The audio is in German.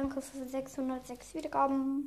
Danke für 606 Wiedergaben.